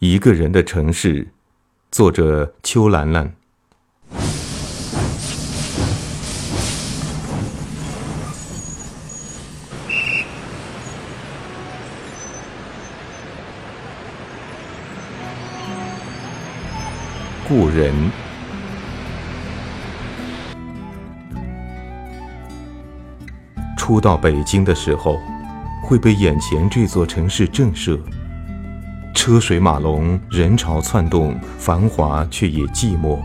一个人的城市，作者邱兰兰。故人。初到北京的时候，会被眼前这座城市震慑。车水马龙，人潮窜动，繁华却也寂寞。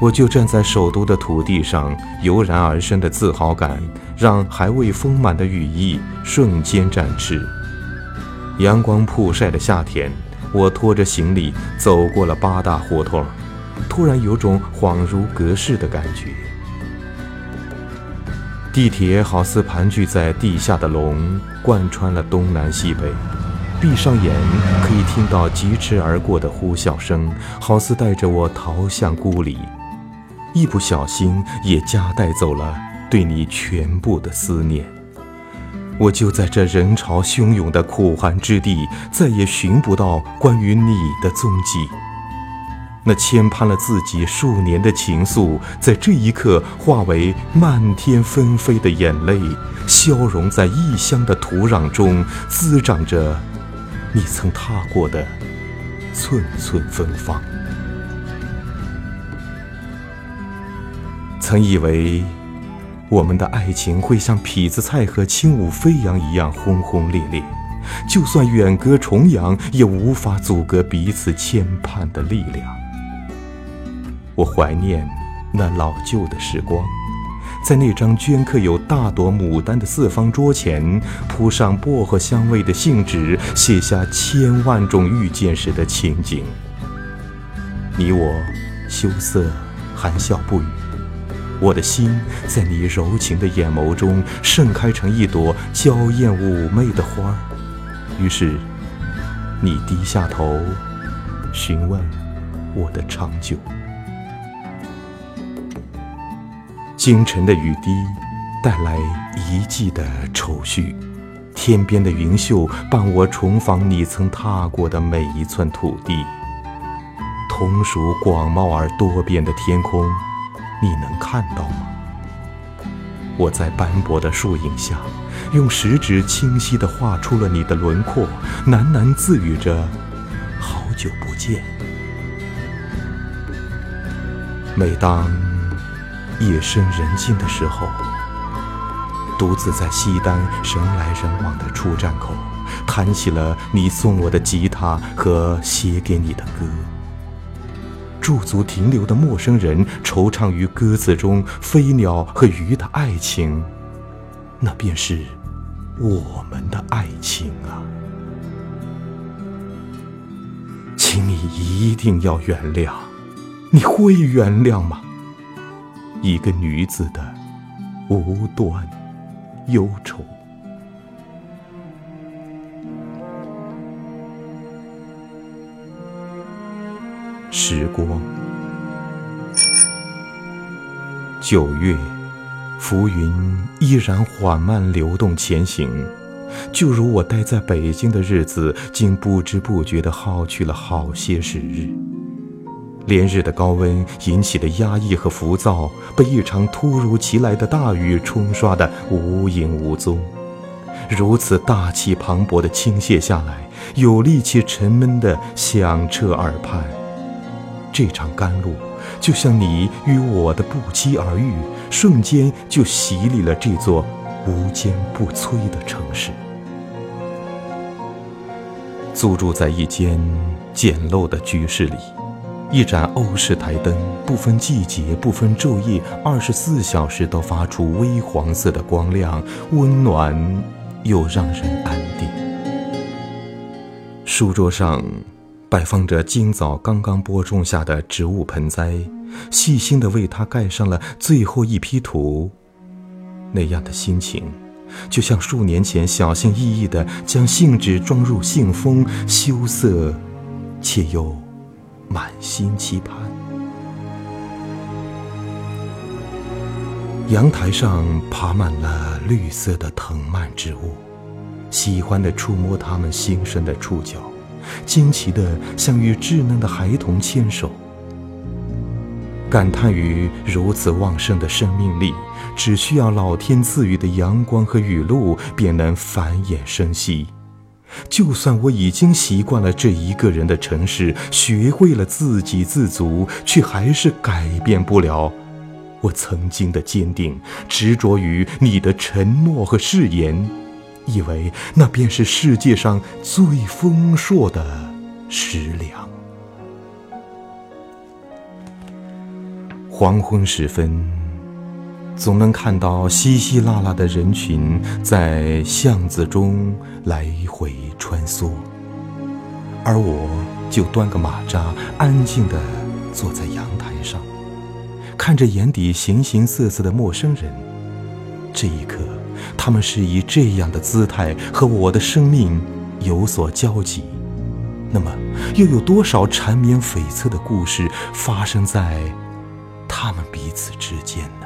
我就站在首都的土地上，油然而生的自豪感，让还未丰满的羽翼瞬间展翅。阳光曝晒的夏天，我拖着行李走过了八大胡同，突然有种恍如隔世的感觉。地铁好似盘踞在地下的龙，贯穿了东南西北。闭上眼，可以听到疾驰而过的呼啸声，好似带着我逃向孤里。一不小心，也夹带走了对你全部的思念。我就在这人潮汹涌的苦寒之地，再也寻不到关于你的踪迹。那牵绊了自己数年的情愫，在这一刻化为漫天纷飞的眼泪，消融在异乡的土壤中，滋长着。你曾踏过的寸寸芬芳，曾以为我们的爱情会像痞子蔡和轻舞飞扬一样轰轰烈烈，就算远隔重洋，也无法阻隔彼此牵绊的力量。我怀念那老旧的时光。在那张镌刻有大朵牡丹的四方桌前，铺上薄荷香味的信纸，写下千万种遇见时的情景。你我羞涩含笑不语，我的心在你柔情的眼眸中盛开成一朵娇艳妩媚的花儿。于是，你低下头，询问我的长久。清晨的雨滴带来一季的愁绪，天边的云秀伴我重访你曾踏过的每一寸土地。同属广袤而多变的天空，你能看到吗？我在斑驳的树影下，用食指清晰地画出了你的轮廓，喃喃自语着：“好久不见。”每当。夜深人静的时候，独自在西单人来人往的出站口，弹起了你送我的吉他和写给你的歌。驻足停留的陌生人，惆怅于歌词中飞鸟和鱼的爱情，那便是我们的爱情啊！请你一定要原谅，你会原谅吗？一个女子的无端忧愁。时光，九月，浮云依然缓慢流动前行，就如我待在北京的日子，竟不知不觉地耗去了好些时日。连日的高温引起的压抑和浮躁，被一场突如其来的大雨冲刷得无影无踪。如此大气磅礴的倾泻下来，有力且沉闷的响彻耳畔。这场甘露，就像你与我的不期而遇，瞬间就洗礼了这座无坚不摧的城市。租住在一间简陋的居室里。一盏欧式台灯，不分季节，不分昼夜，二十四小时都发出微黄色的光亮，温暖又让人安定。书桌上摆放着今早刚刚播种下的植物盆栽，细心地为它盖上了最后一批土。那样的心情，就像数年前小心翼翼地将信纸装入信封，羞涩，且又。满心期盼。阳台上爬满了绿色的藤蔓植物，喜欢的触摸它们新生的触角，惊奇的像与稚嫩的孩童牵手，感叹于如此旺盛的生命力，只需要老天赐予的阳光和雨露，便能繁衍生息。就算我已经习惯了这一个人的城市，学会了自给自足，却还是改变不了我曾经的坚定执着于你的承诺和誓言，以为那便是世界上最丰硕的食粮。黄昏时分。总能看到稀稀拉拉的人群在巷子中来回穿梭，而我就端个马扎，安静地坐在阳台上，看着眼底形形色色的陌生人。这一刻，他们是以这样的姿态和我的生命有所交集。那么，又有多少缠绵悱恻的故事发生在他们彼此之间呢？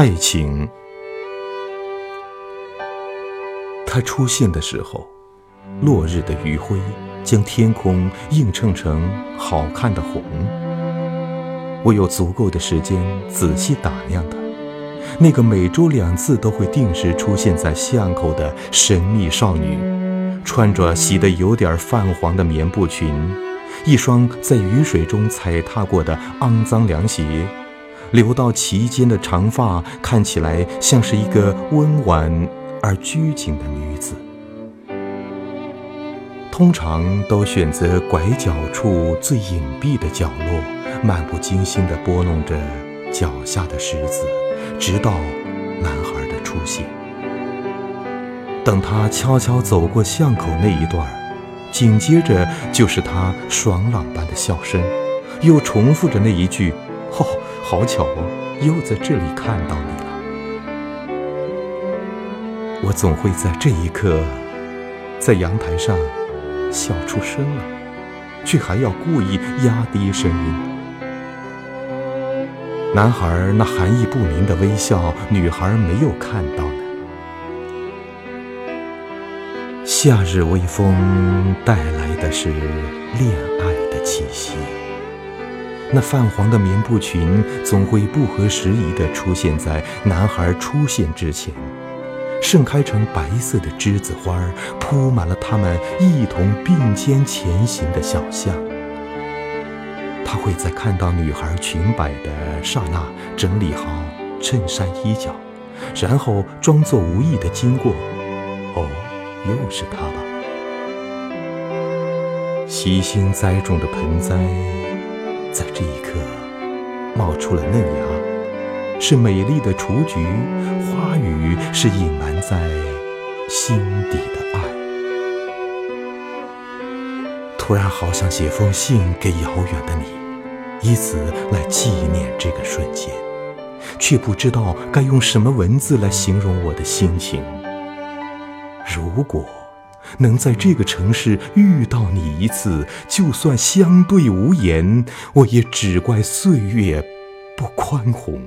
爱情，它出现的时候，落日的余晖将天空映衬成好看的红。我有足够的时间仔细打量它，那个每周两次都会定时出现在巷口的神秘少女，穿着洗得有点泛黄的棉布裙，一双在雨水中踩踏过的肮脏凉鞋。留到齐肩的长发看起来像是一个温婉而拘谨的女子，通常都选择拐角处最隐蔽的角落，漫不经心地拨弄着脚下的石子，直到男孩的出现。等他悄悄走过巷口那一段，紧接着就是他爽朗般的笑声，又重复着那一句：“哦。”好巧哦，又在这里看到你了。我总会在这一刻，在阳台上笑出声来，却还要故意压低声音。男孩那含义不明的微笑，女孩没有看到呢。夏日微风带来的是恋。那泛黄的棉布裙总会不合时宜地出现在男孩出现之前，盛开成白色的栀子花，铺满了他们一同并肩前行的小巷。他会在看到女孩裙摆的刹那整理好衬衫衣角，然后装作无意的经过。哦，又是他吧？悉心栽种的盆栽。在这一刻，冒出了嫩芽，是美丽的雏菊；花语是隐瞒在心底的爱。突然好想写封信给遥远的你，以此来纪念这个瞬间，却不知道该用什么文字来形容我的心情。如果。能在这个城市遇到你一次，就算相对无言，我也只怪岁月不宽宏。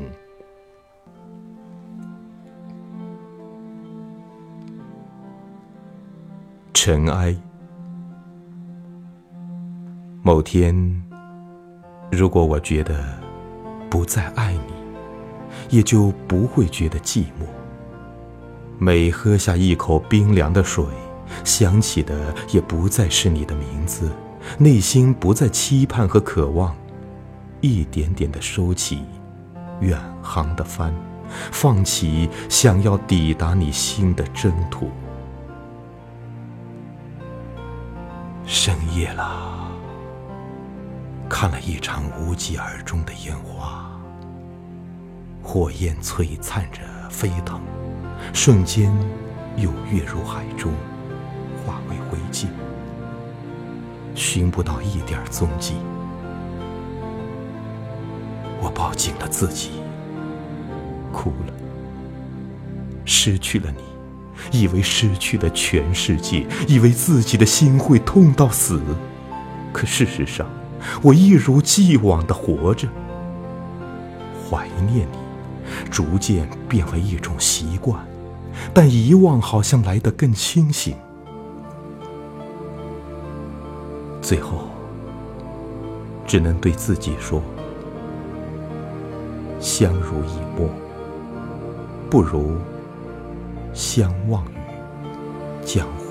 尘埃。某天，如果我觉得不再爱你，也就不会觉得寂寞。每喝下一口冰凉的水。想起的也不再是你的名字，内心不再期盼和渴望，一点点的收起远航的帆，放弃想要抵达你心的征途。深夜了，看了一场无疾而终的烟花，火焰璀璨着飞腾，瞬间又跃入海中。化为灰烬寻不到一点踪迹。我抱紧了自己，哭了。失去了你，以为失去了全世界，以为自己的心会痛到死。可事实上，我一如既往的活着。怀念你，逐渐变为一种习惯，但遗忘好像来得更清醒。最后，只能对自己说：相濡以沫，不如相忘于江湖。